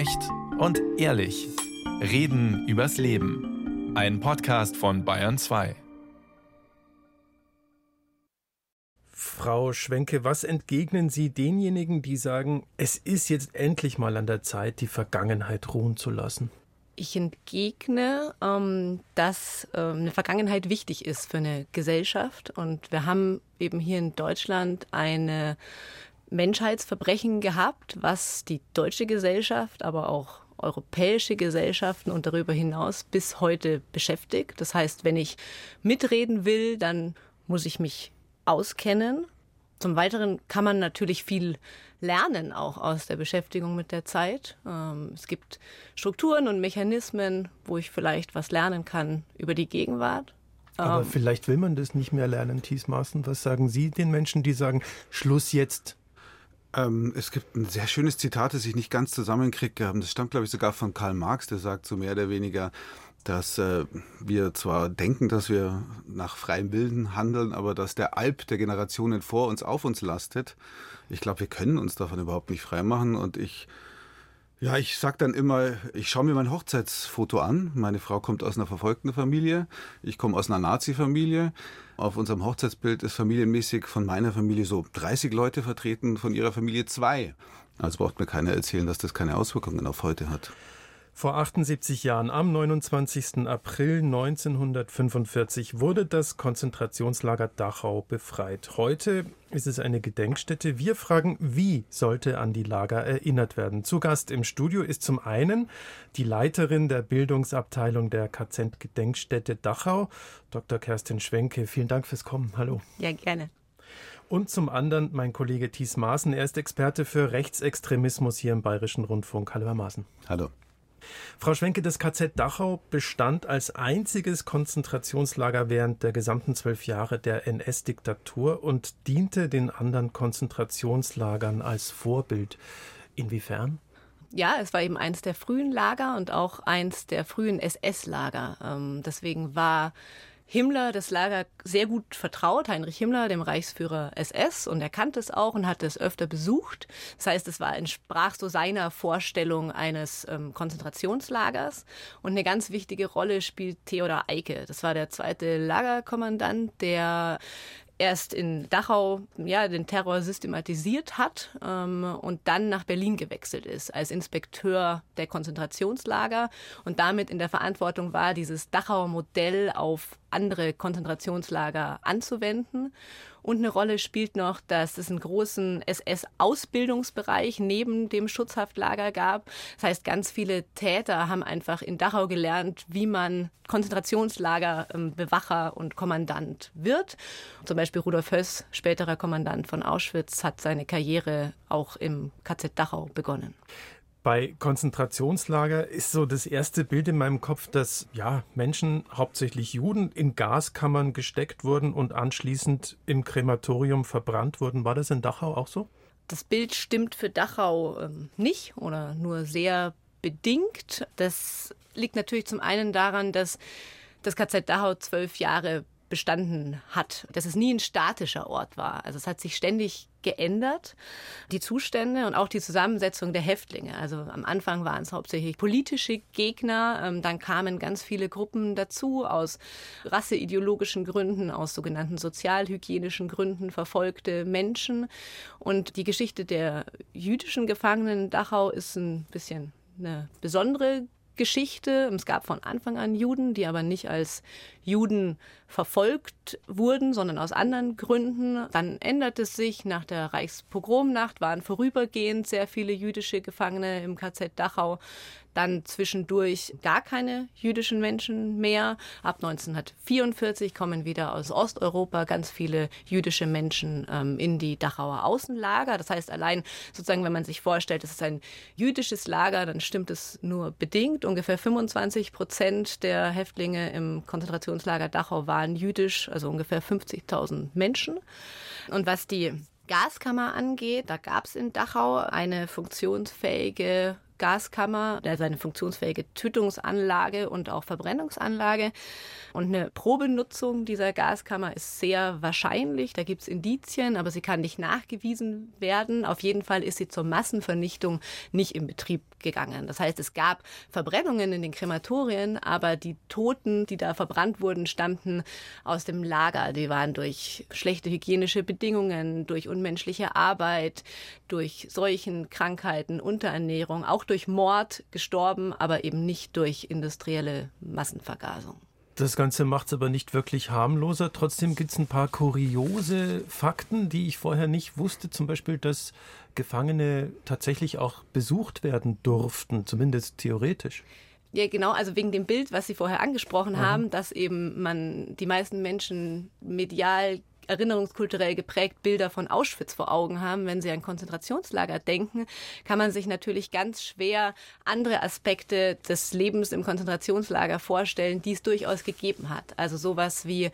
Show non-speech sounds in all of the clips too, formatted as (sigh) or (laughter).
Echt und ehrlich. Reden übers Leben. Ein Podcast von Bayern 2. Frau Schwenke, was entgegnen Sie denjenigen, die sagen, es ist jetzt endlich mal an der Zeit, die Vergangenheit ruhen zu lassen? Ich entgegne, ähm, dass ähm, eine Vergangenheit wichtig ist für eine Gesellschaft. Und wir haben eben hier in Deutschland eine Menschheitsverbrechen gehabt, was die deutsche Gesellschaft, aber auch europäische Gesellschaften und darüber hinaus bis heute beschäftigt. Das heißt, wenn ich mitreden will, dann muss ich mich auskennen. Zum Weiteren kann man natürlich viel lernen, auch aus der Beschäftigung mit der Zeit. Ähm, es gibt Strukturen und Mechanismen, wo ich vielleicht was lernen kann über die Gegenwart. Aber ähm, vielleicht will man das nicht mehr lernen, Thiesmaßen. Was sagen Sie den Menschen, die sagen, Schluss jetzt, ähm, es gibt ein sehr schönes Zitat, das ich nicht ganz zusammenkriege. Ähm, das stammt, glaube ich, sogar von Karl Marx, der sagt so mehr oder weniger, dass äh, wir zwar denken, dass wir nach freiem Willen handeln, aber dass der Alp der Generationen vor uns auf uns lastet. Ich glaube, wir können uns davon überhaupt nicht freimachen und ich ja, ich sag dann immer, ich schaue mir mein Hochzeitsfoto an. Meine Frau kommt aus einer verfolgten Familie, ich komme aus einer Nazi-Familie. Auf unserem Hochzeitsbild ist familienmäßig von meiner Familie so 30 Leute vertreten, von ihrer Familie zwei. Also braucht mir keiner erzählen, dass das keine Auswirkungen auf heute hat. Vor 78 Jahren, am 29. April 1945, wurde das Konzentrationslager Dachau befreit. Heute ist es eine Gedenkstätte. Wir fragen, wie sollte an die Lager erinnert werden? Zu Gast im Studio ist zum einen die Leiterin der Bildungsabteilung der KZ-Gedenkstätte Dachau, Dr. Kerstin Schwenke. Vielen Dank fürs Kommen. Hallo. Ja, gerne. Und zum anderen mein Kollege Thies Maaßen. Er ist Experte für Rechtsextremismus hier im Bayerischen Rundfunk. Hallo, Herr Maaßen. Hallo. Frau Schwenke, das KZ Dachau bestand als einziges Konzentrationslager während der gesamten zwölf Jahre der NS-Diktatur und diente den anderen Konzentrationslagern als Vorbild. Inwiefern? Ja, es war eben eins der frühen Lager und auch eins der frühen SS-Lager. Ähm, deswegen war Himmler das Lager sehr gut vertraut, Heinrich Himmler, dem Reichsführer SS, und er kannte es auch und hatte es öfter besucht. Das heißt, es war, entsprach so seiner Vorstellung eines ähm, Konzentrationslagers. Und eine ganz wichtige Rolle spielt Theodor Eicke. Das war der zweite Lagerkommandant, der erst in Dachau ja, den Terror systematisiert hat ähm, und dann nach Berlin gewechselt ist als Inspekteur der Konzentrationslager und damit in der Verantwortung war, dieses Dachauer Modell auf andere Konzentrationslager anzuwenden. Und eine Rolle spielt noch, dass es einen großen SS-Ausbildungsbereich neben dem Schutzhaftlager gab. Das heißt, ganz viele Täter haben einfach in Dachau gelernt, wie man Konzentrationslager ähm, und Kommandant wird. Zum Beispiel Rudolf Höss, späterer Kommandant von Auschwitz, hat seine Karriere auch im KZ Dachau begonnen. Bei Konzentrationslager ist so das erste Bild in meinem Kopf, dass ja Menschen, hauptsächlich Juden, in Gaskammern gesteckt wurden und anschließend im Krematorium verbrannt wurden. War das in Dachau auch so? Das Bild stimmt für Dachau ähm, nicht oder nur sehr bedingt. Das liegt natürlich zum einen daran, dass das KZ Dachau zwölf Jahre bestanden hat, dass es nie ein statischer Ort war. Also es hat sich ständig geändert, die Zustände und auch die Zusammensetzung der Häftlinge. Also am Anfang waren es hauptsächlich politische Gegner, ähm, dann kamen ganz viele Gruppen dazu aus rasseideologischen Gründen, aus sogenannten sozialhygienischen Gründen verfolgte Menschen. Und die Geschichte der jüdischen Gefangenen in Dachau ist ein bisschen eine besondere Geschichte. Es gab von Anfang an Juden, die aber nicht als Juden verfolgt wurden, sondern aus anderen Gründen. Dann änderte es sich. Nach der Reichspogromnacht waren vorübergehend sehr viele jüdische Gefangene im KZ Dachau dann zwischendurch gar keine jüdischen Menschen mehr. Ab 1944 kommen wieder aus Osteuropa ganz viele jüdische Menschen ähm, in die Dachauer Außenlager. Das heißt, allein sozusagen, wenn man sich vorstellt, es ist ein jüdisches Lager, dann stimmt es nur bedingt. Ungefähr 25 Prozent der Häftlinge im Konzentrationslager Dachau waren jüdisch, also ungefähr 50.000 Menschen. Und was die Gaskammer angeht, da gab es in Dachau eine funktionsfähige Gaskammer, also eine funktionsfähige Tötungsanlage und auch Verbrennungsanlage. Und eine Probenutzung dieser Gaskammer ist sehr wahrscheinlich. Da gibt es Indizien, aber sie kann nicht nachgewiesen werden. Auf jeden Fall ist sie zur Massenvernichtung nicht in Betrieb gegangen. Das heißt, es gab Verbrennungen in den Krematorien, aber die Toten, die da verbrannt wurden, stammten aus dem Lager. Die waren durch schlechte hygienische Bedingungen, durch unmenschliche Arbeit, durch Seuchen, Krankheiten, Unterernährung, auch durch Mord gestorben, aber eben nicht durch industrielle Massenvergasung. Das Ganze macht es aber nicht wirklich harmloser. Trotzdem gibt es ein paar kuriose Fakten, die ich vorher nicht wusste. Zum Beispiel, dass Gefangene tatsächlich auch besucht werden durften, zumindest theoretisch. Ja, genau, also wegen dem Bild, was Sie vorher angesprochen mhm. haben, dass eben man die meisten Menschen medial erinnerungskulturell geprägt Bilder von Auschwitz vor Augen haben, wenn sie an Konzentrationslager denken, kann man sich natürlich ganz schwer andere Aspekte des Lebens im Konzentrationslager vorstellen, die es durchaus gegeben hat. Also sowas wie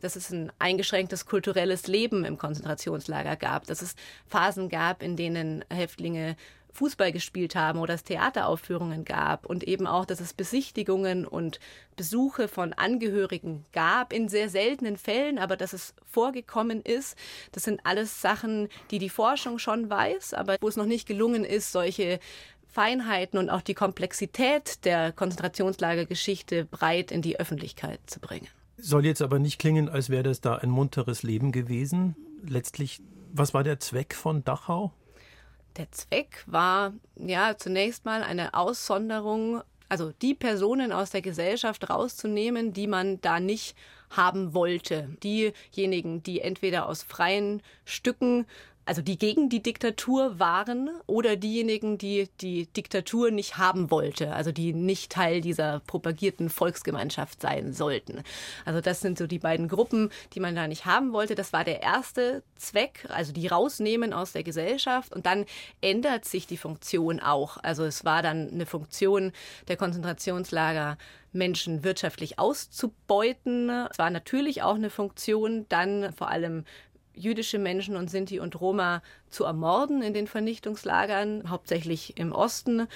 dass es ein eingeschränktes kulturelles Leben im Konzentrationslager gab, dass es Phasen gab, in denen Häftlinge Fußball gespielt haben oder es Theateraufführungen gab und eben auch, dass es Besichtigungen und Besuche von Angehörigen gab, in sehr seltenen Fällen, aber dass es vorgekommen ist. Das sind alles Sachen, die die Forschung schon weiß, aber wo es noch nicht gelungen ist, solche Feinheiten und auch die Komplexität der Konzentrationslagergeschichte breit in die Öffentlichkeit zu bringen. Soll jetzt aber nicht klingen, als wäre das da ein munteres Leben gewesen. Letztlich, was war der Zweck von Dachau? Der Zweck war ja zunächst mal eine Aussonderung, also die Personen aus der Gesellschaft rauszunehmen, die man da nicht haben wollte. Diejenigen, die entweder aus freien Stücken also die gegen die Diktatur waren oder diejenigen, die die Diktatur nicht haben wollte, also die nicht Teil dieser propagierten Volksgemeinschaft sein sollten. Also das sind so die beiden Gruppen, die man da nicht haben wollte. Das war der erste Zweck, also die rausnehmen aus der Gesellschaft und dann ändert sich die Funktion auch. Also es war dann eine Funktion der Konzentrationslager Menschen wirtschaftlich auszubeuten. Es war natürlich auch eine Funktion, dann vor allem jüdische Menschen und Sinti und Roma zu ermorden in den Vernichtungslagern, hauptsächlich im Osten.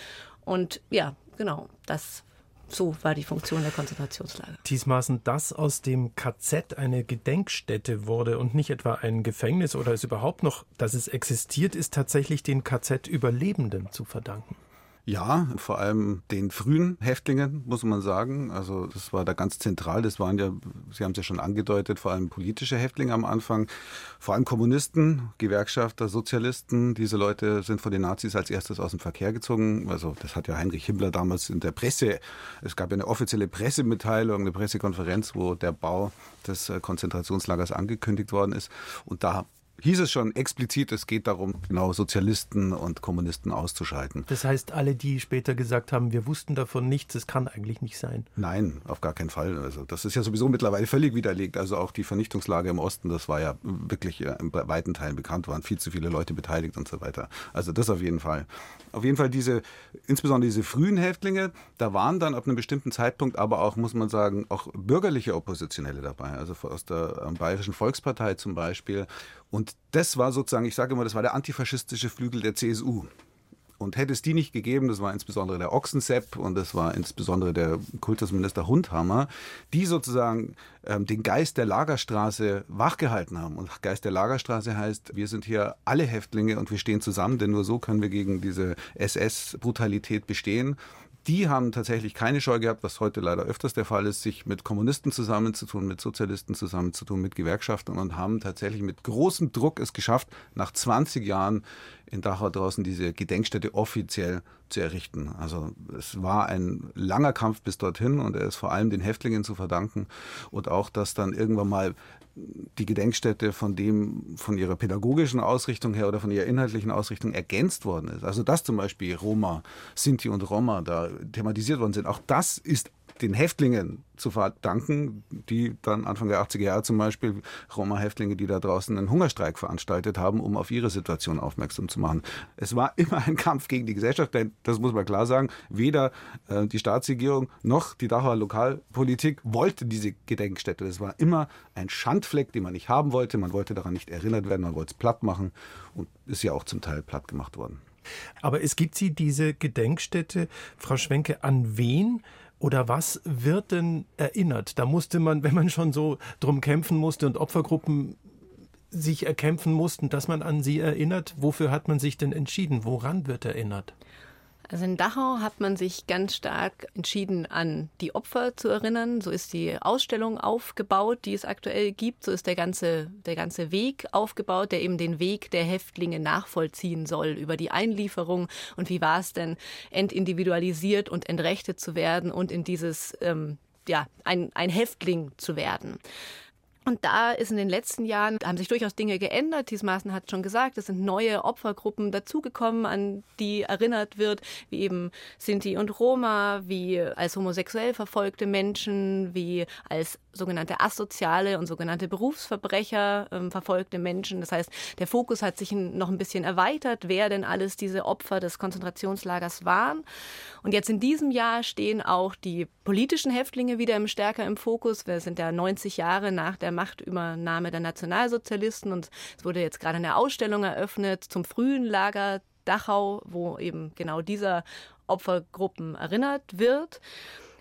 Und ja, genau, das so war die Funktion der Konzentrationslager. Diesmaßen, dass aus dem KZ eine Gedenkstätte wurde und nicht etwa ein Gefängnis oder es überhaupt noch, dass es existiert, ist tatsächlich den KZ-Überlebenden zu verdanken. Ja, vor allem den frühen Häftlingen, muss man sagen. Also das war da ganz zentral. Das waren ja, Sie haben es ja schon angedeutet, vor allem politische Häftlinge am Anfang. Vor allem Kommunisten, Gewerkschafter, Sozialisten. Diese Leute sind von den Nazis als erstes aus dem Verkehr gezogen. Also das hat ja Heinrich Himmler damals in der Presse, es gab ja eine offizielle Pressemitteilung, eine Pressekonferenz, wo der Bau des äh, Konzentrationslagers angekündigt worden ist. Und da hieß es schon explizit, es geht darum, genau Sozialisten und Kommunisten auszuschalten. Das heißt, alle, die später gesagt haben, wir wussten davon nichts, das kann eigentlich nicht sein. Nein, auf gar keinen Fall. Also das ist ja sowieso mittlerweile völlig widerlegt. Also auch die Vernichtungslage im Osten, das war ja wirklich in weiten Teilen bekannt, waren viel zu viele Leute beteiligt und so weiter. Also das auf jeden Fall. Auf jeden Fall diese, insbesondere diese frühen Häftlinge, da waren dann ab einem bestimmten Zeitpunkt aber auch, muss man sagen, auch bürgerliche Oppositionelle dabei. Also aus der Bayerischen Volkspartei zum Beispiel und das war sozusagen, ich sage immer, das war der antifaschistische Flügel der CSU. Und hätte es die nicht gegeben, das war insbesondere der Ochsensepp und das war insbesondere der Kultusminister Hundhammer, die sozusagen ähm, den Geist der Lagerstraße wachgehalten haben. Und Geist der Lagerstraße heißt, wir sind hier alle Häftlinge und wir stehen zusammen, denn nur so können wir gegen diese SS-Brutalität bestehen die haben tatsächlich keine Scheu gehabt, was heute leider öfters der Fall ist, sich mit Kommunisten zusammenzutun, mit Sozialisten zusammenzutun, mit Gewerkschaften und haben tatsächlich mit großem Druck es geschafft, nach 20 Jahren in Dachau draußen diese Gedenkstätte offiziell zu errichten. Also es war ein langer Kampf bis dorthin und er ist vor allem den Häftlingen zu verdanken und auch, dass dann irgendwann mal die Gedenkstätte von dem, von ihrer pädagogischen Ausrichtung her oder von ihrer inhaltlichen Ausrichtung ergänzt worden ist. Also dass zum Beispiel Roma, Sinti und Roma da thematisiert worden sind. Auch das ist den Häftlingen zu verdanken, die dann Anfang der 80er Jahre zum Beispiel Roma-Häftlinge, die da draußen einen Hungerstreik veranstaltet haben, um auf ihre Situation aufmerksam zu machen. Es war (laughs) immer ein Kampf gegen die Gesellschaft, denn das muss man klar sagen, weder äh, die Staatsregierung noch die Dachauer Lokalpolitik wollte diese Gedenkstätte. Es war immer ein Schandfleck, den man nicht haben wollte. Man wollte daran nicht erinnert werden, man wollte es platt machen und ist ja auch zum Teil platt gemacht worden. Aber es gibt sie, diese Gedenkstätte, Frau Schwenke, an wen oder was wird denn erinnert? Da musste man, wenn man schon so drum kämpfen musste und Opfergruppen sich erkämpfen mussten, dass man an sie erinnert, wofür hat man sich denn entschieden? Woran wird erinnert? Also in Dachau hat man sich ganz stark entschieden, an die Opfer zu erinnern. So ist die Ausstellung aufgebaut, die es aktuell gibt. So ist der ganze, der ganze Weg aufgebaut, der eben den Weg der Häftlinge nachvollziehen soll über die Einlieferung und wie war es denn, entindividualisiert und entrechtet zu werden und in dieses, ähm, ja, ein, ein Häftling zu werden. Und da ist in den letzten Jahren, haben sich durchaus Dinge geändert. Thies Maaßen hat schon gesagt, es sind neue Opfergruppen dazugekommen, an die erinnert wird, wie eben Sinti und Roma, wie als homosexuell verfolgte Menschen, wie als sogenannte asoziale und sogenannte Berufsverbrecher ähm, verfolgte Menschen. Das heißt, der Fokus hat sich noch ein bisschen erweitert, wer denn alles diese Opfer des Konzentrationslagers waren. Und jetzt in diesem Jahr stehen auch die politischen Häftlinge wieder stärker im Fokus. Wir sind ja 90 Jahre nach der Machtübernahme der Nationalsozialisten und es wurde jetzt gerade eine Ausstellung eröffnet zum frühen Lager Dachau, wo eben genau dieser Opfergruppen erinnert wird.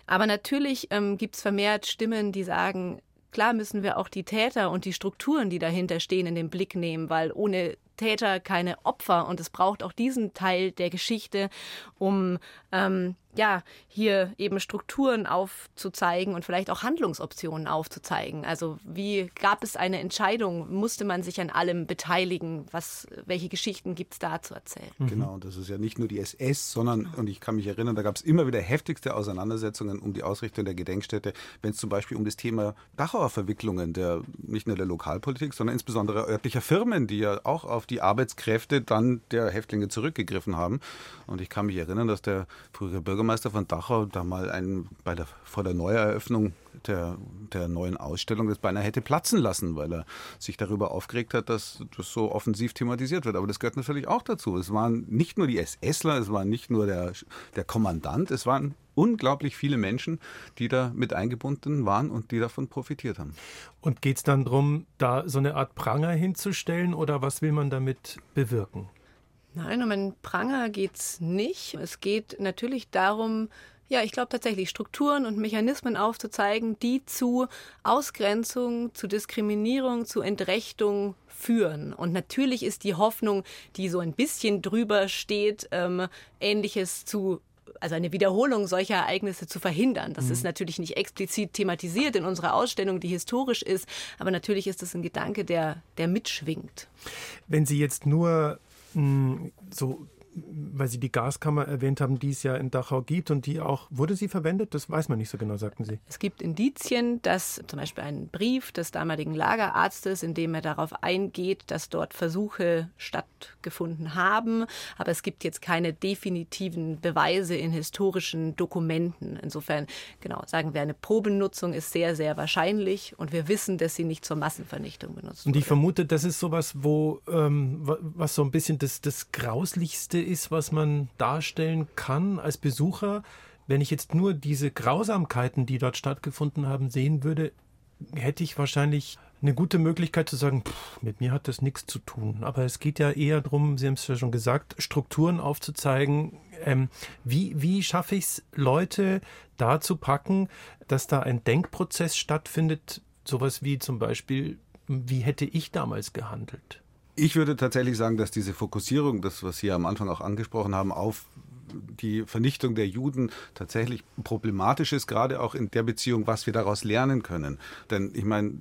Aber natürlich ähm, gibt es vermehrt Stimmen, die sagen, klar müssen wir auch die Täter und die Strukturen, die dahinter stehen, in den Blick nehmen, weil ohne Täter keine Opfer und es braucht auch diesen Teil der Geschichte, um ähm, ja, hier eben Strukturen aufzuzeigen und vielleicht auch Handlungsoptionen aufzuzeigen. Also wie gab es eine Entscheidung? Musste man sich an allem beteiligen? Was, welche Geschichten gibt es da zu erzählen? Mhm. Genau, und das ist ja nicht nur die SS, sondern, und ich kann mich erinnern, da gab es immer wieder heftigste Auseinandersetzungen um die Ausrichtung der Gedenkstätte, wenn es zum Beispiel um das Thema Dachauer Verwicklungen der nicht nur der Lokalpolitik, sondern insbesondere örtlicher Firmen, die ja auch auf die Arbeitskräfte dann der Häftlinge zurückgegriffen haben. Und ich kann mich erinnern, dass der frühere Bürgermeister von Dachau da mal einen, bei der, vor der Neueröffnung der, der neuen Ausstellung das beinahe hätte platzen lassen, weil er sich darüber aufgeregt hat, dass das so offensiv thematisiert wird. Aber das gehört natürlich auch dazu. Es waren nicht nur die SSler, es war nicht nur der, der Kommandant, es waren unglaublich viele Menschen, die da mit eingebunden waren und die davon profitiert haben. Und geht es dann darum, da so eine Art Pranger hinzustellen oder was will man damit bewirken? Nein, um einen Pranger geht es nicht. Es geht natürlich darum, ja, ich glaube tatsächlich, Strukturen und Mechanismen aufzuzeigen, die zu Ausgrenzung, zu Diskriminierung, zu Entrechtung führen. Und natürlich ist die Hoffnung, die so ein bisschen drüber steht, ähm, Ähnliches zu also eine Wiederholung solcher Ereignisse zu verhindern. Das mhm. ist natürlich nicht explizit thematisiert in unserer Ausstellung, die historisch ist, aber natürlich ist es ein Gedanke, der, der mitschwingt. Wenn Sie jetzt nur so weil Sie die Gaskammer erwähnt haben, die es ja in Dachau gibt und die auch, wurde sie verwendet? Das weiß man nicht so genau, sagten Sie. Es gibt Indizien, dass zum Beispiel ein Brief des damaligen Lagerarztes, in dem er darauf eingeht, dass dort Versuche stattgefunden haben, aber es gibt jetzt keine definitiven Beweise in historischen Dokumenten. Insofern, genau, sagen wir, eine Probennutzung ist sehr, sehr wahrscheinlich und wir wissen, dass sie nicht zur Massenvernichtung benutzt wurde. Und ich vermute, das ist sowas, wo, ähm, was so ein bisschen das, das Grauslichste ist, was man darstellen kann als Besucher. Wenn ich jetzt nur diese Grausamkeiten, die dort stattgefunden haben, sehen würde, hätte ich wahrscheinlich eine gute Möglichkeit zu sagen, pff, mit mir hat das nichts zu tun. Aber es geht ja eher darum, Sie haben es ja schon gesagt, Strukturen aufzuzeigen. Ähm, wie, wie schaffe ich es, Leute da zu packen, dass da ein Denkprozess stattfindet, sowas wie zum Beispiel, wie hätte ich damals gehandelt? Ich würde tatsächlich sagen, dass diese Fokussierung, das, was Sie am Anfang auch angesprochen haben, auf die Vernichtung der Juden tatsächlich problematisch ist, gerade auch in der Beziehung, was wir daraus lernen können. Denn ich meine,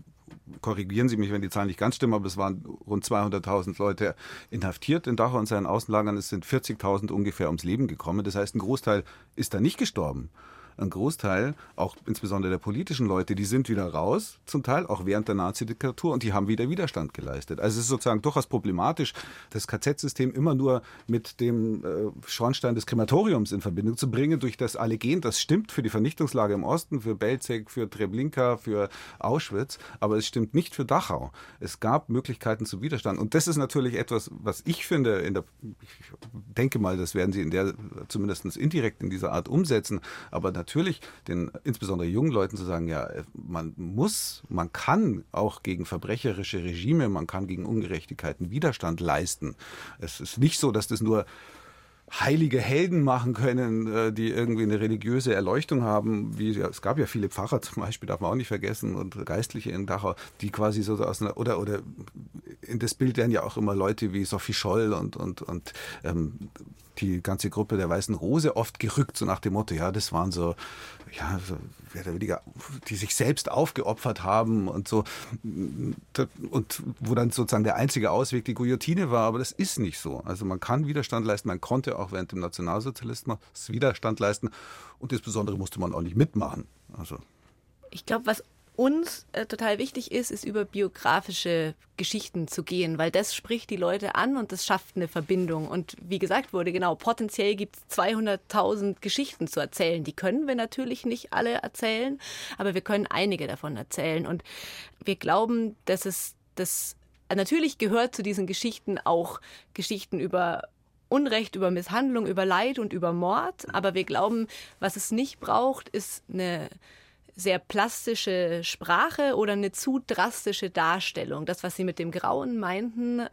korrigieren Sie mich, wenn die Zahlen nicht ganz stimmen, aber es waren rund 200.000 Leute inhaftiert in Dachau und seinen Außenlagern. Es sind 40.000 ungefähr ums Leben gekommen. Das heißt, ein Großteil ist da nicht gestorben ein Großteil, auch insbesondere der politischen Leute, die sind wieder raus, zum Teil auch während der Nazi-Diktatur und die haben wieder Widerstand geleistet. Also es ist sozusagen durchaus problematisch, das KZ-System immer nur mit dem äh, Schornstein des Krematoriums in Verbindung zu bringen, durch das alle gehen. Das stimmt für die Vernichtungslage im Osten, für Belzec, für Treblinka, für Auschwitz, aber es stimmt nicht für Dachau. Es gab Möglichkeiten zu Widerstand und das ist natürlich etwas, was ich finde, in der, ich denke mal, das werden sie in der, zumindest indirekt in dieser Art umsetzen, aber natürlich den insbesondere jungen Leuten zu sagen, ja, man muss, man kann auch gegen verbrecherische Regime, man kann gegen Ungerechtigkeiten Widerstand leisten. Es ist nicht so, dass das nur heilige Helden machen können, äh, die irgendwie eine religiöse Erleuchtung haben. Wie, es gab ja viele Pfarrer zum Beispiel, darf man auch nicht vergessen, und Geistliche in Dachau, die quasi so aus einer, oder, oder in das Bild werden ja auch immer Leute wie Sophie Scholl und, und, und ähm, die ganze Gruppe der Weißen Rose oft gerückt, so nach dem Motto, ja, das waren so, ja, so, weniger, die sich selbst aufgeopfert haben und so. Und wo dann sozusagen der einzige Ausweg die Guillotine war, aber das ist nicht so. Also man kann Widerstand leisten, man konnte auch während dem Nationalsozialismus Widerstand leisten und insbesondere musste man auch nicht mitmachen. Also. Ich glaube, was uns äh, total wichtig ist, ist über biografische Geschichten zu gehen, weil das spricht die Leute an und das schafft eine Verbindung. Und wie gesagt wurde, genau, potenziell gibt es 200.000 Geschichten zu erzählen. Die können wir natürlich nicht alle erzählen, aber wir können einige davon erzählen. Und wir glauben, dass es das natürlich gehört zu diesen Geschichten auch Geschichten über Unrecht, über Misshandlung, über Leid und über Mord. Aber wir glauben, was es nicht braucht, ist eine sehr plastische Sprache oder eine zu drastische Darstellung. Das, was Sie mit dem Grauen meinten,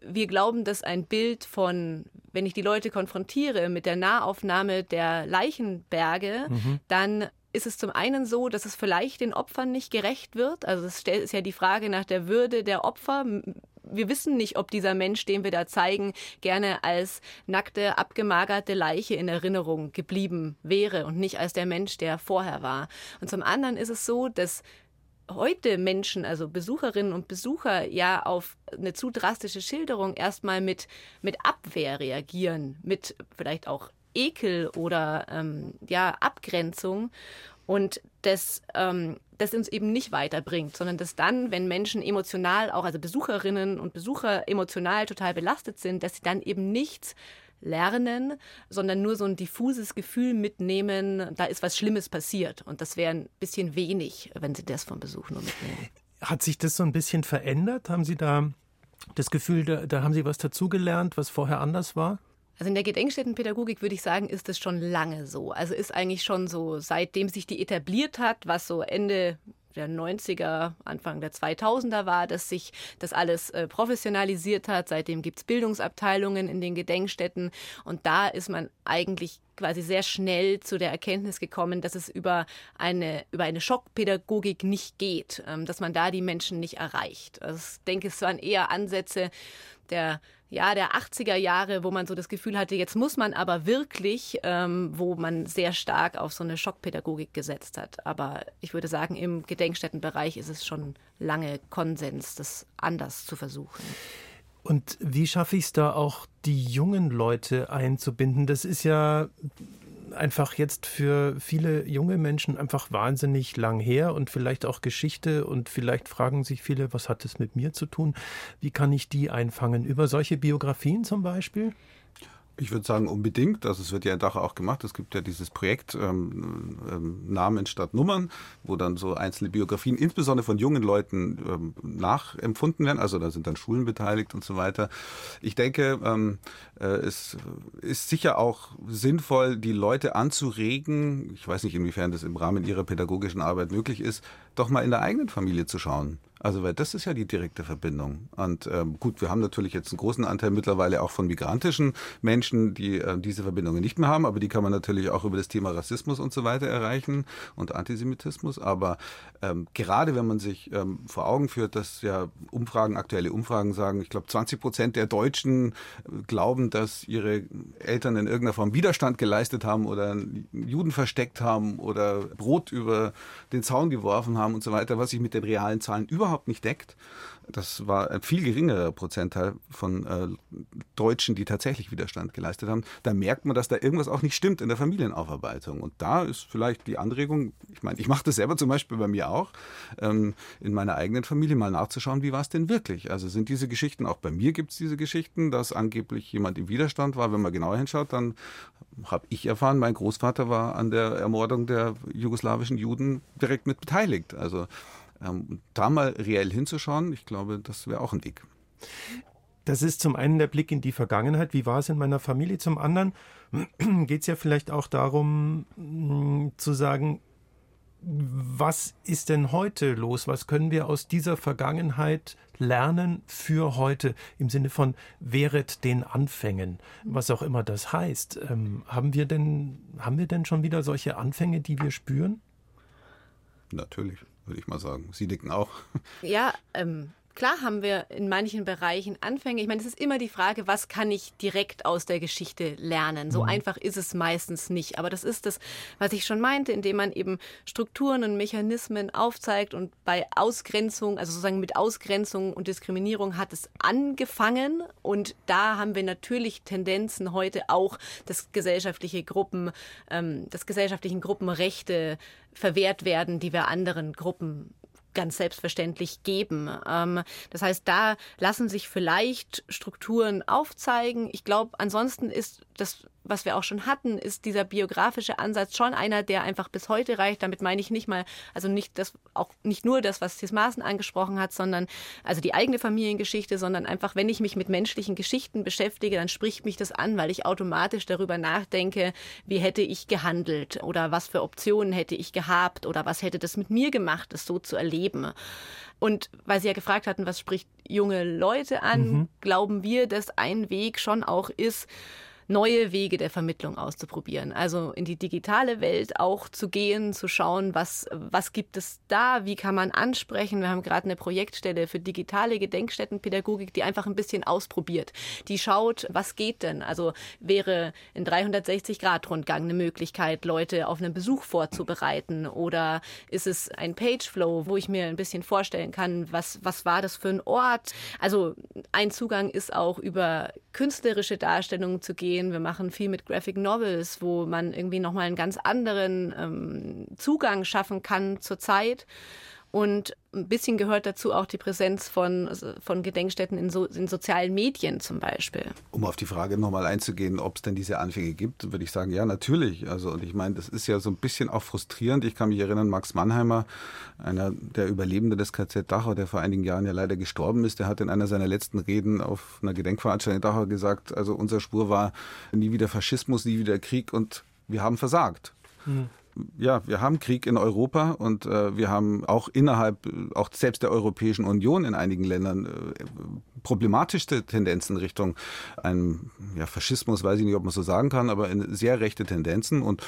wir glauben, dass ein Bild von, wenn ich die Leute konfrontiere mit der Nahaufnahme der Leichenberge, mhm. dann ist es zum einen so, dass es vielleicht den Opfern nicht gerecht wird. Also es ist ja die Frage nach der Würde der Opfer wir wissen nicht, ob dieser Mensch, den wir da zeigen, gerne als nackte, abgemagerte Leiche in Erinnerung geblieben wäre und nicht als der Mensch, der vorher war. Und zum anderen ist es so, dass heute Menschen, also Besucherinnen und Besucher, ja auf eine zu drastische Schilderung erstmal mit, mit Abwehr reagieren, mit vielleicht auch Ekel oder ähm, ja, Abgrenzung. Und das ähm, das uns eben nicht weiterbringt, sondern dass dann, wenn Menschen emotional, auch also Besucherinnen und Besucher emotional total belastet sind, dass sie dann eben nichts lernen, sondern nur so ein diffuses Gefühl mitnehmen, da ist was Schlimmes passiert. Und das wäre ein bisschen wenig, wenn Sie das vom Besuch nur mitnehmen. Hat sich das so ein bisschen verändert? Haben Sie da das Gefühl, da, da haben Sie was dazugelernt, was vorher anders war? Also in der Gedenkstättenpädagogik würde ich sagen, ist es schon lange so. Also ist eigentlich schon so, seitdem sich die etabliert hat, was so Ende der 90er, Anfang der 2000er war, dass sich das alles äh, professionalisiert hat. Seitdem gibt es Bildungsabteilungen in den Gedenkstätten und da ist man eigentlich quasi sehr schnell zu der Erkenntnis gekommen, dass es über eine, über eine Schockpädagogik nicht geht, ähm, dass man da die Menschen nicht erreicht. Also ich denke, es waren eher Ansätze der ja, der 80er Jahre, wo man so das Gefühl hatte, jetzt muss man aber wirklich, ähm, wo man sehr stark auf so eine Schockpädagogik gesetzt hat. Aber ich würde sagen, im Gedenkstättenbereich ist es schon lange Konsens, das anders zu versuchen. Und wie schaffe ich es da auch, die jungen Leute einzubinden? Das ist ja einfach jetzt für viele junge Menschen einfach wahnsinnig lang her und vielleicht auch Geschichte und vielleicht fragen sich viele, was hat es mit mir zu tun? Wie kann ich die einfangen? Über solche Biografien zum Beispiel? Ich würde sagen unbedingt. Also es wird ja in Dachau auch gemacht. Es gibt ja dieses Projekt ähm, ähm, Namen statt Nummern, wo dann so einzelne Biografien, insbesondere von jungen Leuten, ähm, nachempfunden werden. Also da sind dann Schulen beteiligt und so weiter. Ich denke, ähm, äh, es ist sicher auch sinnvoll, die Leute anzuregen. Ich weiß nicht, inwiefern das im Rahmen ihrer pädagogischen Arbeit möglich ist, doch mal in der eigenen Familie zu schauen. Also, weil das ist ja die direkte Verbindung. Und ähm, gut, wir haben natürlich jetzt einen großen Anteil mittlerweile auch von migrantischen Menschen, die äh, diese Verbindungen nicht mehr haben, aber die kann man natürlich auch über das Thema Rassismus und so weiter erreichen und Antisemitismus. Aber ähm, gerade wenn man sich ähm, vor Augen führt, dass ja Umfragen, aktuelle Umfragen sagen, ich glaube 20 Prozent der Deutschen äh, glauben, dass ihre Eltern in irgendeiner Form Widerstand geleistet haben oder Juden versteckt haben oder Brot über den Zaun geworfen haben und so weiter, was sich mit den realen Zahlen überhaupt überhaupt nicht deckt. Das war ein viel geringerer Prozentteil von äh, Deutschen, die tatsächlich Widerstand geleistet haben. Da merkt man, dass da irgendwas auch nicht stimmt in der Familienaufarbeitung. Und da ist vielleicht die Anregung, ich meine, ich mache das selber zum Beispiel bei mir auch, ähm, in meiner eigenen Familie mal nachzuschauen, wie war es denn wirklich? Also sind diese Geschichten, auch bei mir gibt es diese Geschichten, dass angeblich jemand im Widerstand war. Wenn man genauer hinschaut, dann habe ich erfahren, mein Großvater war an der Ermordung der jugoslawischen Juden direkt mit beteiligt. Also ähm, da mal reell hinzuschauen, ich glaube, das wäre auch ein Weg. Das ist zum einen der Blick in die Vergangenheit, wie war es in meiner Familie, zum anderen (clears throat) geht es ja vielleicht auch darum mm, zu sagen, was ist denn heute los? Was können wir aus dieser Vergangenheit lernen für heute im Sinne von wehret den Anfängen, was auch immer das heißt? Ähm, haben wir denn haben wir denn schon wieder solche Anfänge, die wir spüren? Natürlich, würde ich mal sagen. Sie nicken auch. Ja, ähm, Klar haben wir in manchen Bereichen Anfänge. Ich meine, es ist immer die Frage, was kann ich direkt aus der Geschichte lernen? So mhm. einfach ist es meistens nicht. Aber das ist das, was ich schon meinte, indem man eben Strukturen und Mechanismen aufzeigt und bei Ausgrenzung, also sozusagen mit Ausgrenzung und Diskriminierung hat es angefangen. Und da haben wir natürlich Tendenzen heute auch, dass gesellschaftliche Gruppen, ähm, dass gesellschaftlichen Gruppen Rechte verwehrt werden, die wir anderen Gruppen ganz selbstverständlich geben. Ähm, das heißt, da lassen sich vielleicht Strukturen aufzeigen. Ich glaube, ansonsten ist das was wir auch schon hatten, ist dieser biografische Ansatz schon einer, der einfach bis heute reicht. Damit meine ich nicht mal, also nicht das, auch nicht nur das, was Tis Maaßen angesprochen hat, sondern also die eigene Familiengeschichte, sondern einfach, wenn ich mich mit menschlichen Geschichten beschäftige, dann spricht mich das an, weil ich automatisch darüber nachdenke, wie hätte ich gehandelt oder was für Optionen hätte ich gehabt oder was hätte das mit mir gemacht, das so zu erleben. Und weil Sie ja gefragt hatten, was spricht junge Leute an, mhm. glauben wir, dass ein Weg schon auch ist, neue Wege der Vermittlung auszuprobieren. Also in die digitale Welt auch zu gehen, zu schauen, was, was gibt es da, wie kann man ansprechen. Wir haben gerade eine Projektstelle für digitale Gedenkstättenpädagogik, die einfach ein bisschen ausprobiert. Die schaut, was geht denn? Also wäre ein 360-Grad-Rundgang eine Möglichkeit, Leute auf einen Besuch vorzubereiten? Oder ist es ein Pageflow, wo ich mir ein bisschen vorstellen kann, was, was war das für ein Ort? Also ein Zugang ist auch über künstlerische Darstellungen zu gehen gehen. Wir machen viel mit Graphic Novels, wo man irgendwie nochmal einen ganz anderen ähm, Zugang schaffen kann zur Zeit. Und ein bisschen gehört dazu auch die Präsenz von, von Gedenkstätten in, so, in sozialen Medien zum Beispiel. Um auf die Frage nochmal einzugehen, ob es denn diese Anfänge gibt, würde ich sagen, ja, natürlich. Also, und ich meine, das ist ja so ein bisschen auch frustrierend. Ich kann mich erinnern, Max Mannheimer, einer der Überlebenden des KZ Dachau, der vor einigen Jahren ja leider gestorben ist, der hat in einer seiner letzten Reden auf einer Gedenkveranstaltung in Dachau gesagt, also unser Spur war nie wieder Faschismus, nie wieder Krieg und wir haben versagt. Mhm ja, wir haben Krieg in Europa und äh, wir haben auch innerhalb, auch selbst der Europäischen Union in einigen Ländern äh, problematischste Tendenzen Richtung einem ja, Faschismus, weiß ich nicht, ob man so sagen kann, aber in sehr rechte Tendenzen. Und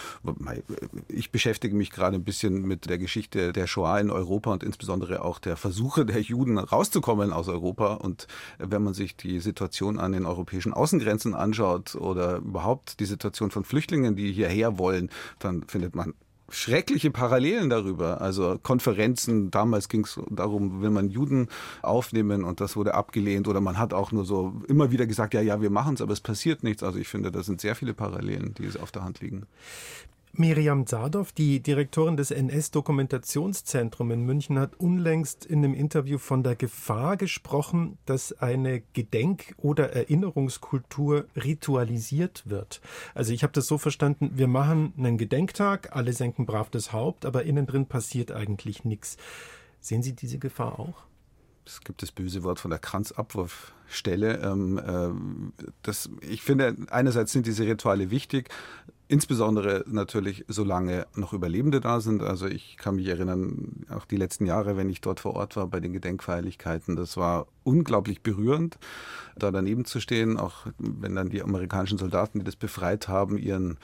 ich beschäftige mich gerade ein bisschen mit der Geschichte der Shoah in Europa und insbesondere auch der Versuche der Juden rauszukommen aus Europa. Und wenn man sich die Situation an den europäischen Außengrenzen anschaut oder überhaupt die Situation von Flüchtlingen, die hierher wollen, dann findet man schreckliche Parallelen darüber. Also Konferenzen, damals ging es darum, will man Juden aufnehmen und das wurde abgelehnt oder man hat auch nur so immer wieder gesagt, ja, ja, wir machen es, aber es passiert nichts. Also ich finde, da sind sehr viele Parallelen, die auf der Hand liegen. Miriam Zadow, die Direktorin des NS-Dokumentationszentrums in München, hat unlängst in einem Interview von der Gefahr gesprochen, dass eine Gedenk- oder Erinnerungskultur ritualisiert wird. Also ich habe das so verstanden, wir machen einen Gedenktag, alle senken brav das Haupt, aber innen drin passiert eigentlich nichts. Sehen Sie diese Gefahr auch? es gibt das böse Wort von der Kranzabwurfstelle. Ähm, äh, das, ich finde, einerseits sind diese Rituale wichtig, Insbesondere natürlich, solange noch Überlebende da sind. Also ich kann mich erinnern, auch die letzten Jahre, wenn ich dort vor Ort war bei den Gedenkfeierlichkeiten, das war unglaublich berührend, da daneben zu stehen, auch wenn dann die amerikanischen Soldaten, die das befreit haben, ihren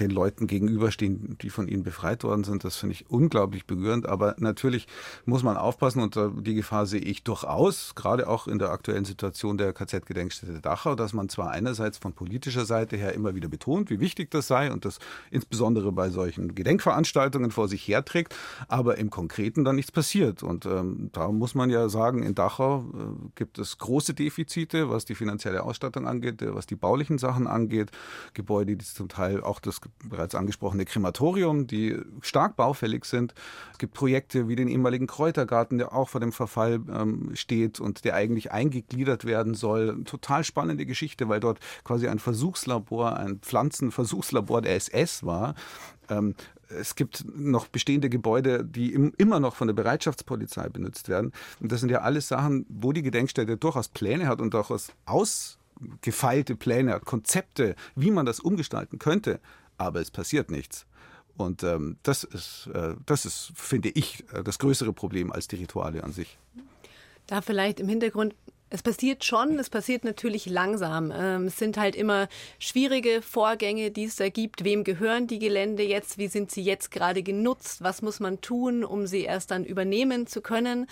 den Leuten gegenüberstehen, die von ihnen befreit worden sind. Das finde ich unglaublich berührend. Aber natürlich muss man aufpassen und die Gefahr sehe ich durchaus, gerade auch in der aktuellen Situation der KZ-Gedenkstätte Dachau, dass man zwar einerseits von politischer Seite her immer wieder betont, wie wichtig das sei und das insbesondere bei solchen Gedenkveranstaltungen vor sich herträgt, aber im Konkreten dann nichts passiert. Und ähm, da muss man ja sagen, in Dachau äh, gibt es große Defizite, was die finanzielle Ausstattung angeht, äh, was die baulichen Sachen angeht. Gebäude, die zum Teil auch das bereits angesprochene Krematorium, die stark baufällig sind. Es gibt Projekte wie den ehemaligen Kräutergarten, der auch vor dem Verfall ähm, steht und der eigentlich eingegliedert werden soll. Total spannende Geschichte, weil dort quasi ein Versuchslabor, ein Pflanzenversuchslabor der SS war. Ähm, es gibt noch bestehende Gebäude, die im, immer noch von der Bereitschaftspolizei benutzt werden. Und das sind ja alles Sachen, wo die Gedenkstätte durchaus Pläne hat und durchaus ausgefeilte Pläne hat, Konzepte, wie man das umgestalten könnte. Aber es passiert nichts. Und ähm, das ist, äh, das ist, finde ich, äh, das größere Problem als die Rituale an sich. Da vielleicht im Hintergrund es passiert schon, es passiert natürlich langsam. Ähm, es sind halt immer schwierige Vorgänge, die es da gibt. Wem gehören die Gelände jetzt? Wie sind sie jetzt gerade genutzt? Was muss man tun, um sie erst dann übernehmen zu können?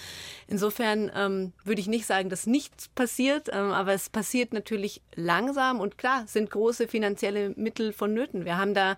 Insofern ähm, würde ich nicht sagen, dass nichts passiert, ähm, aber es passiert natürlich langsam und klar sind große finanzielle Mittel vonnöten. Wir haben da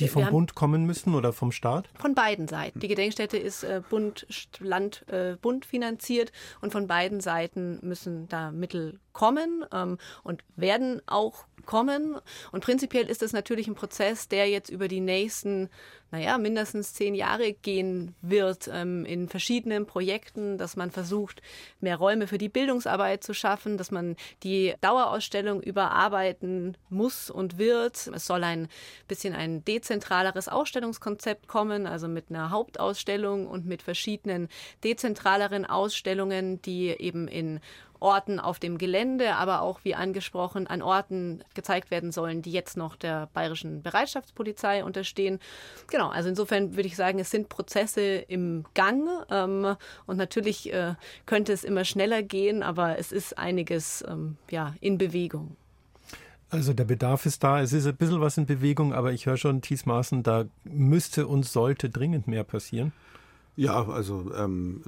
die vom Bund kommen müssen oder vom Staat? Von beiden Seiten. Die Gedenkstätte ist äh, Bund, Land, äh, Bund finanziert und von beiden Seiten müssen da Mittel kommen ähm, und werden auch kommen. Und prinzipiell ist das natürlich ein Prozess, der jetzt über die nächsten, naja, mindestens zehn Jahre gehen wird ähm, in verschiedenen Projekten, dass man versucht, mehr Räume für die Bildungsarbeit zu schaffen, dass man die Dauerausstellung überarbeiten muss und wird. Es soll ein bisschen ein dezentraleres Ausstellungskonzept kommen, also mit einer Hauptausstellung und mit verschiedenen dezentraleren Ausstellungen, die eben in Orten auf dem Gelände, aber auch, wie angesprochen, an Orten gezeigt werden sollen, die jetzt noch der bayerischen Bereitschaftspolizei unterstehen. Genau, also insofern würde ich sagen, es sind Prozesse im Gang ähm, und natürlich äh, könnte es immer schneller gehen, aber es ist einiges ähm, ja, in Bewegung. Also der Bedarf ist da, es ist ein bisschen was in Bewegung, aber ich höre schon, Thies Maaßen, da müsste und sollte dringend mehr passieren. Ja, also ähm,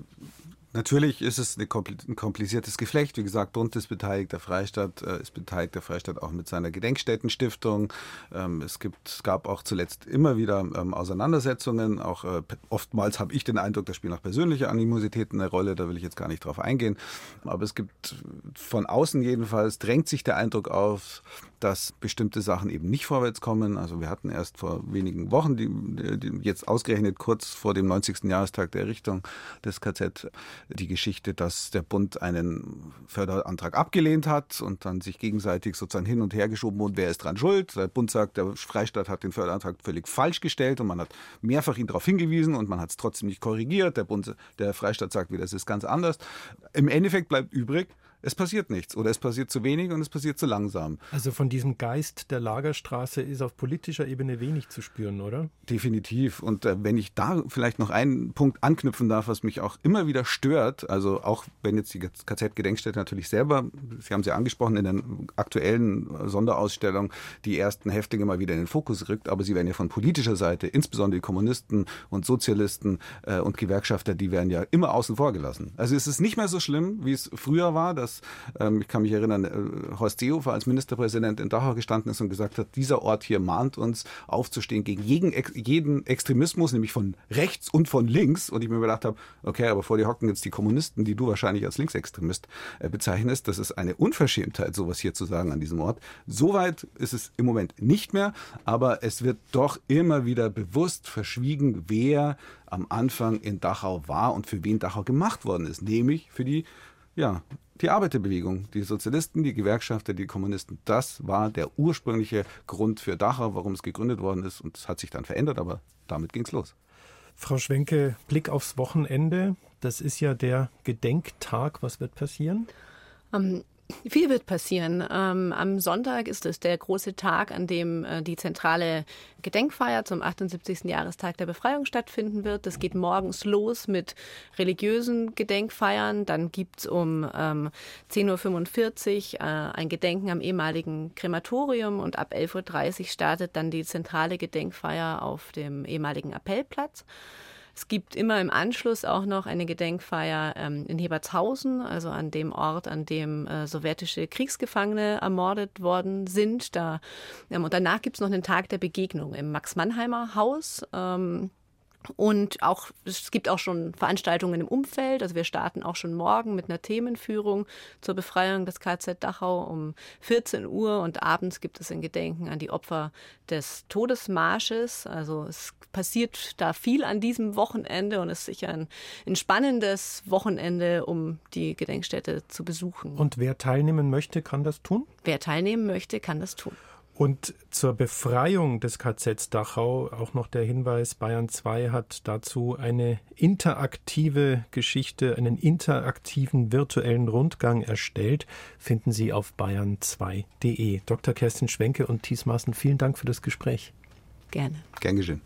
Natürlich ist es ein kompliziertes Geflecht. Wie gesagt, Bund ist beteiligt, der Freistaat äh, ist beteiligt, der Freistaat auch mit seiner Gedenkstättenstiftung. Ähm, es, gibt, es gab auch zuletzt immer wieder ähm, Auseinandersetzungen. Auch äh, oftmals habe ich den Eindruck, da spielen auch persönliche Animositäten eine Rolle. Da will ich jetzt gar nicht drauf eingehen. Aber es gibt von außen jedenfalls, drängt sich der Eindruck auf, dass bestimmte Sachen eben nicht vorwärts kommen. Also wir hatten erst vor wenigen Wochen, die, die jetzt ausgerechnet kurz vor dem 90. Jahrestag der Errichtung des KZ, die Geschichte, dass der Bund einen Förderantrag abgelehnt hat und dann sich gegenseitig sozusagen hin und her geschoben und wer ist dran schuld. Der Bund sagt, der Freistaat hat den Förderantrag völlig falsch gestellt und man hat mehrfach ihn darauf hingewiesen und man hat es trotzdem nicht korrigiert. Der, Bund, der Freistaat sagt wieder, es ist ganz anders. Im Endeffekt bleibt übrig, es passiert nichts oder es passiert zu wenig und es passiert zu langsam. Also von diesem Geist der Lagerstraße ist auf politischer Ebene wenig zu spüren, oder? Definitiv. Und äh, wenn ich da vielleicht noch einen Punkt anknüpfen darf, was mich auch immer wieder stört, also auch wenn jetzt die KZ-Gedenkstätte natürlich selber, Sie haben sie angesprochen, in der aktuellen Sonderausstellung die ersten Häftlinge mal wieder in den Fokus rückt, aber sie werden ja von politischer Seite, insbesondere die Kommunisten und Sozialisten äh, und Gewerkschafter, die werden ja immer außen vor gelassen. Also es ist nicht mehr so schlimm, wie es früher war, dass dass, ähm, ich kann mich erinnern, äh, Horst Seehofer als Ministerpräsident in Dachau gestanden ist und gesagt hat, dieser Ort hier mahnt uns aufzustehen gegen jeden, jeden Extremismus, nämlich von rechts und von links. Und ich mir gedacht habe, okay, aber vor dir hocken jetzt die Kommunisten, die du wahrscheinlich als Linksextremist äh, bezeichnest. Das ist eine Unverschämtheit, sowas hier zu sagen an diesem Ort. Soweit ist es im Moment nicht mehr, aber es wird doch immer wieder bewusst verschwiegen, wer am Anfang in Dachau war und für wen Dachau gemacht worden ist, nämlich für die ja, die Arbeiterbewegung, die Sozialisten, die Gewerkschafter, die Kommunisten. Das war der ursprüngliche Grund für Dachau, warum es gegründet worden ist. Und es hat sich dann verändert, aber damit ging es los. Frau Schwenke, Blick aufs Wochenende. Das ist ja der Gedenktag. Was wird passieren? Um, viel wird passieren. Ähm, am Sonntag ist es der große Tag, an dem äh, die zentrale Gedenkfeier zum 78. Jahrestag der Befreiung stattfinden wird. Das geht morgens los mit religiösen Gedenkfeiern. Dann gibt's um ähm, 10.45 Uhr äh, ein Gedenken am ehemaligen Krematorium und ab 11.30 Uhr startet dann die zentrale Gedenkfeier auf dem ehemaligen Appellplatz. Es gibt immer im Anschluss auch noch eine Gedenkfeier ähm, in Hebertshausen, also an dem Ort, an dem äh, sowjetische Kriegsgefangene ermordet worden sind. Da, ähm, und danach gibt es noch einen Tag der Begegnung im Max-Mannheimer Haus. Ähm, und auch, es gibt auch schon Veranstaltungen im Umfeld. Also wir starten auch schon morgen mit einer Themenführung zur Befreiung des KZ Dachau um 14 Uhr und abends gibt es ein Gedenken an die Opfer des Todesmarsches. Also es passiert da viel an diesem Wochenende und es ist sicher ein, ein spannendes Wochenende, um die Gedenkstätte zu besuchen. Und wer teilnehmen möchte, kann das tun? Wer teilnehmen möchte, kann das tun. Und zur Befreiung des KZ Dachau auch noch der Hinweis, Bayern 2 hat dazu eine interaktive Geschichte, einen interaktiven virtuellen Rundgang erstellt, finden Sie auf bayern2.de. Dr. Kerstin Schwenke und Thies Maaßen, vielen Dank für das Gespräch. Gerne. Gern geschehen.